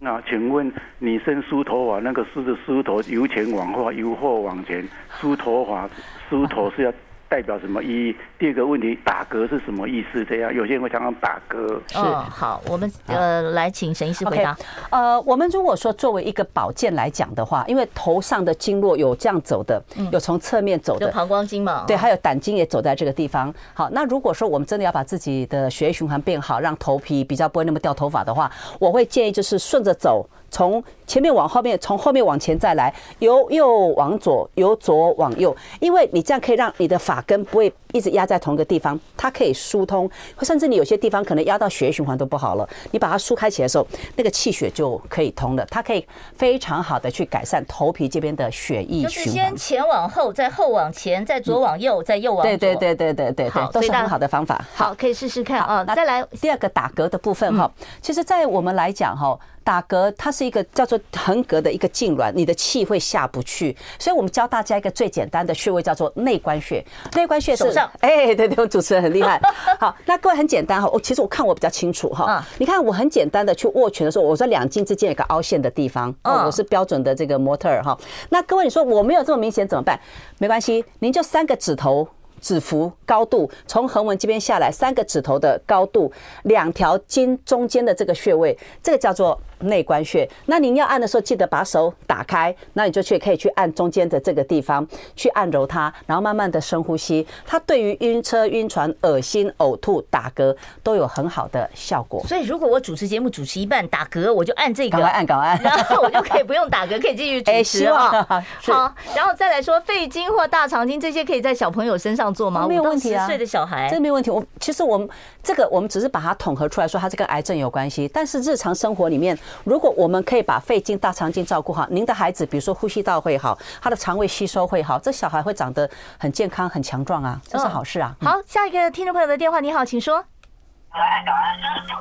那请问女生梳头发，那个梳子梳头由前往后，由后往前梳头发，梳头是要代表什么意义？第二个问题，打嗝是什么意思？这样有些人会常常打嗝。是好，我们呃来请沈医师回答。呃，我们如果说作为一个保健来讲的话，因为头上的经络有这样走的，有从侧面走的，膀胱经嘛，对，还有胆经也走在这个地方。好，那如果说我们真的要把自己的血液循环变好，让头皮比较不会那么掉头发的话，我会建议就是顺着走。从前面往后面，从后面往前再来，由右往左，由左往右，因为你这样可以让你的发根不会一直压在同一个地方，它可以疏通，甚至你有些地方可能压到血液循环都不好了，你把它疏开起来的时候，那个气血就可以通了，它可以非常好的去改善头皮这边的血液循环。就是先前往后，再后往前，再左往右，再右往左。对对对对对对，都是很好的方法。好，可以试试看啊。再来第二个打嗝的部分哈，其实，在我们来讲哈。打嗝，它是一个叫做横膈的一个痉挛，你的气会下不去，所以我们教大家一个最简单的穴位，叫做内关穴。内关穴是，哎，对对，我主持人很厉害。好，那各位很简单哈，我其实我看我比较清楚哈。你看我很简单的去握拳的时候，我说两筋之间有个凹陷的地方，哦，我是标准的这个模特儿哈。那各位你说我没有这么明显怎么办？没关系，您就三个指头。指腹高度从横纹这边下来三个指头的高度，两条筋中间的这个穴位，这个叫做内关穴。那您要按的时候，记得把手打开，那你就去可以去按中间的这个地方，去按揉它，然后慢慢的深呼吸。它对于晕车、晕船、恶心、呕吐、打嗝都有很好的效果。所以如果我主持节目主持一半打嗝，我就按这个，赶快按，赶快按，然 后我就可以不用打嗝，可以继续主持啊。好，然后再来说肺经或大肠经这些，可以在小朋友身上。做吗？没有问题啊，十岁的小孩，这没有问题。我其实我们这个我们只是把它统合出来说，它是跟癌症有关系。但是日常生活里面，如果我们可以把肺经、大肠经照顾好，您的孩子比如说呼吸道会好，他的肠胃吸收会好，这小孩会长得很健康、很强壮啊，这是好事啊。好，下一个听众朋友的电话，你好，请说。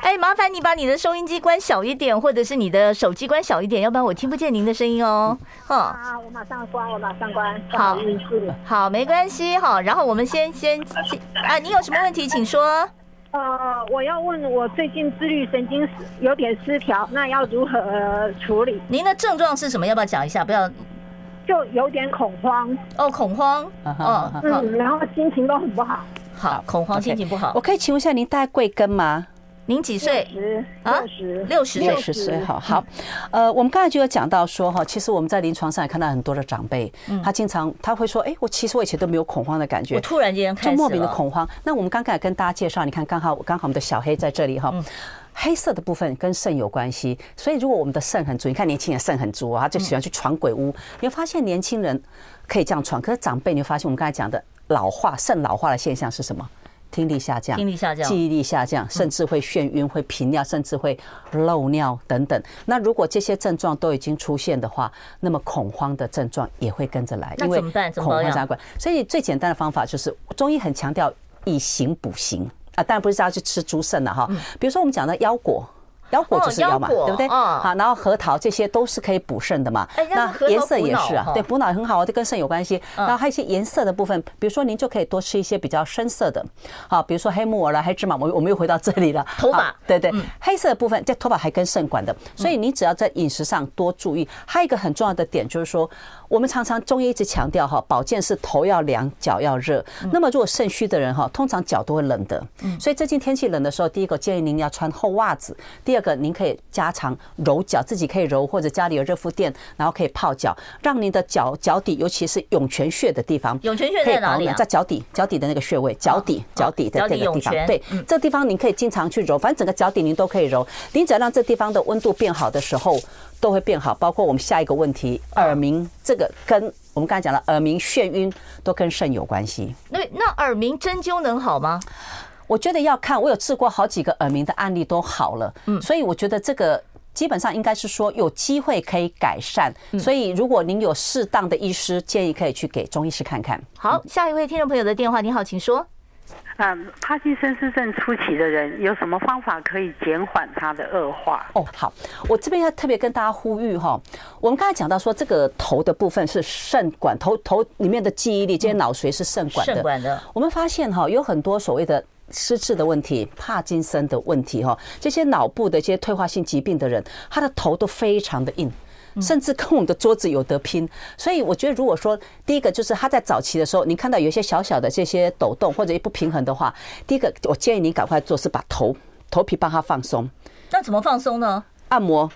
哎，麻烦你把你的收音机关小一点，或者是你的手机关小一点，要不然我听不见您的声音哦。哦，啊，我马上关，我马上关。好，好，没关系哈。然后我们先先啊，你有什么问题请说。呃，我要问我最近自律神经有点失调，那要如何处理？您的症状是什么？要不要讲一下？不要，就有点恐慌。哦，恐慌。哦，嗯，然后心情都很不好。好，恐慌，心情不好。我可以请问一下，您大概贵庚吗？您几岁？六十，六十，六十岁。好好，呃，我们刚才就有讲到说哈，其实我们在临床上也看到很多的长辈，他经常他会说，哎，我其实我以前都没有恐慌的感觉，我突然间就莫名的恐慌。那我们刚刚也跟大家介绍，你看，刚好刚好我们的小黑在这里哈，黑色的部分跟肾有关系，所以如果我们的肾很足，你看年轻人肾很足啊，他就喜欢去闯鬼屋。你会发现年轻人可以这样闯，可是长辈你会发现我们刚才讲的。老化、肾老化的现象是什么？听力下降、听力下降、记忆力下降，甚至会眩晕、会频尿，甚至会漏尿等等。那如果这些症状都已经出现的话，那么恐慌的症状也会跟着来。那怎么办？恐慌相关。所以最简单的方法就是，中医很强调以形补形啊，当然不是要去吃猪肾了哈。比如说我们讲的腰果。腰果就是腰嘛，对不对？好，然后核桃这些都是可以补肾的嘛。那颜色也是啊，对，补脑很好，这跟肾有关系。然后还有一些颜色的部分，比如说您就可以多吃一些比较深色的，好，比如说黑木耳啦、黑芝麻。我我们又回到这里了。头发，对对，黑色的部分这头发还跟肾管的，所以你只要在饮食上多注意。还有一个很重要的点就是说，我们常常中医一直强调哈，保健是头要凉，脚要热。那么如果肾虚的人哈，通常脚都会冷的。所以最近天气冷的时候，第一个建议您要穿厚袜子，第二个您可以加长揉脚，自己可以揉，或者家里有热敷垫，然后可以泡脚，让您的脚脚底，尤其是涌泉穴的地方，涌泉穴在哪里啊？在脚底，脚底的那个穴位，脚底，脚底的这个地方。对，这个地方您可以经常去揉，反正整个脚底您都可以揉。您只要让这地方的温度变好的时候，都会变好。包括我们下一个问题，耳鸣，这个跟我们刚才讲了，耳鸣、眩晕都跟肾有关系。那那耳鸣针灸能好吗？我觉得要看，我有治过好几个耳鸣的案例都好了，嗯，所以我觉得这个基本上应该是说有机会可以改善，所以如果您有适当的医师，建议可以去给中医师看看。好，下一位听众朋友的电话，你好，请说。嗯，帕金森氏症初期的人有什么方法可以减缓他的恶化？哦，好，我这边要特别跟大家呼吁哈，我们刚才讲到说，这个头的部分是肾管，头头里面的记忆力，这些脑髓是肾管的。肾管的。我们发现哈，有很多所谓的失智的问题、帕金森的问题哈，这些脑部的一些退化性疾病的人，他的头都非常的硬。甚至跟我们的桌子有得拼，所以我觉得，如果说第一个就是他在早期的时候，你看到有一些小小的这些抖动或者一不平衡的话，第一个我建议你赶快做是把头头皮帮他放松。那怎么放松呢？按摩。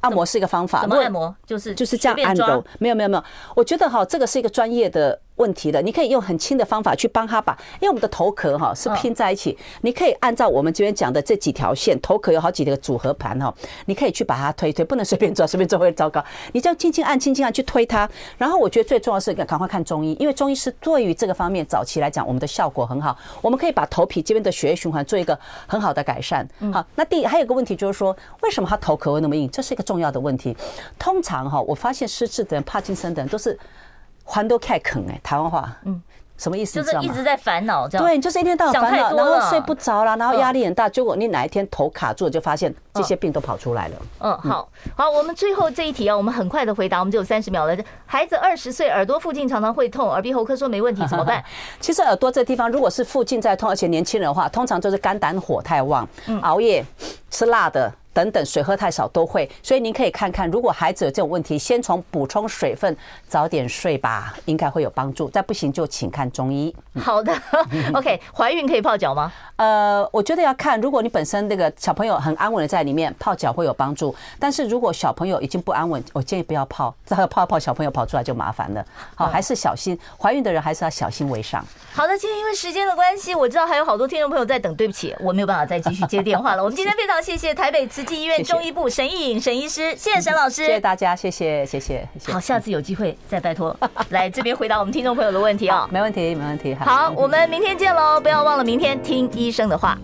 按摩是一个方法，怎么按摩？就是就是这样按揉。没有没有没有，我觉得哈，这个是一个专业的问题的。你可以用很轻的方法去帮他把，因为我们的头壳哈是拼在一起，你可以按照我们这边讲的这几条线，头壳有好几个组合盘哈，你可以去把它推推，不能随便抓，随便抓会糟糕。你这样轻轻按，轻轻按去推它。然后我觉得最重要的是赶快看中医，因为中医师对于这个方面早期来讲，我们的效果很好。我们可以把头皮这边的血液循环做一个很好的改善。好，那第还有一个问题就是说，为什么他头壳会那么硬？这是一个。重要的问题，通常哈，我发现失智的人、帕金森的人都是环都开垦哎，台湾话，嗯。什么意思？就是一直在烦恼，这样对，就是一天到晚烦恼，然后睡不着了，然后压力很大，结果你哪一天头卡住，就发现这些病都跑出来了。嗯，好好，我们最后这一题啊，我们很快的回答，我们只有三十秒了。孩子二十岁，耳朵附近常常会痛，耳鼻喉科说没问题，怎么办？其实耳朵这地方，如果是附近在痛，而且年轻人的话，通常就是肝胆火太旺，熬夜、吃辣的。等等，水喝太少都会，所以您可以看看，如果孩子有这种问题，先从补充水分，早点睡吧，应该会有帮助。再不行就请看中医。好的，OK，怀孕可以泡脚吗？呃，我觉得要看，如果你本身那个小朋友很安稳的在里面，泡脚会有帮助。但是如果小朋友已经不安稳，我建议不要泡，再泡泡小朋友跑出来就麻烦了。好，还是小心，怀孕的人还是要小心为上。好的，今天因为时间的关系，我知道还有好多听众朋友在等，对不起，我没有办法再继续接电话了。我们今天非常谢谢台北慈济医院中医部沈奕颖沈医师，谢谢沈老师，谢谢大家，谢谢谢谢。好，下次有机会再拜托 来这边回答我们听众朋友的问题哦，没问题没问题。好，我们明天见喽，不要忘了明天听医生的话。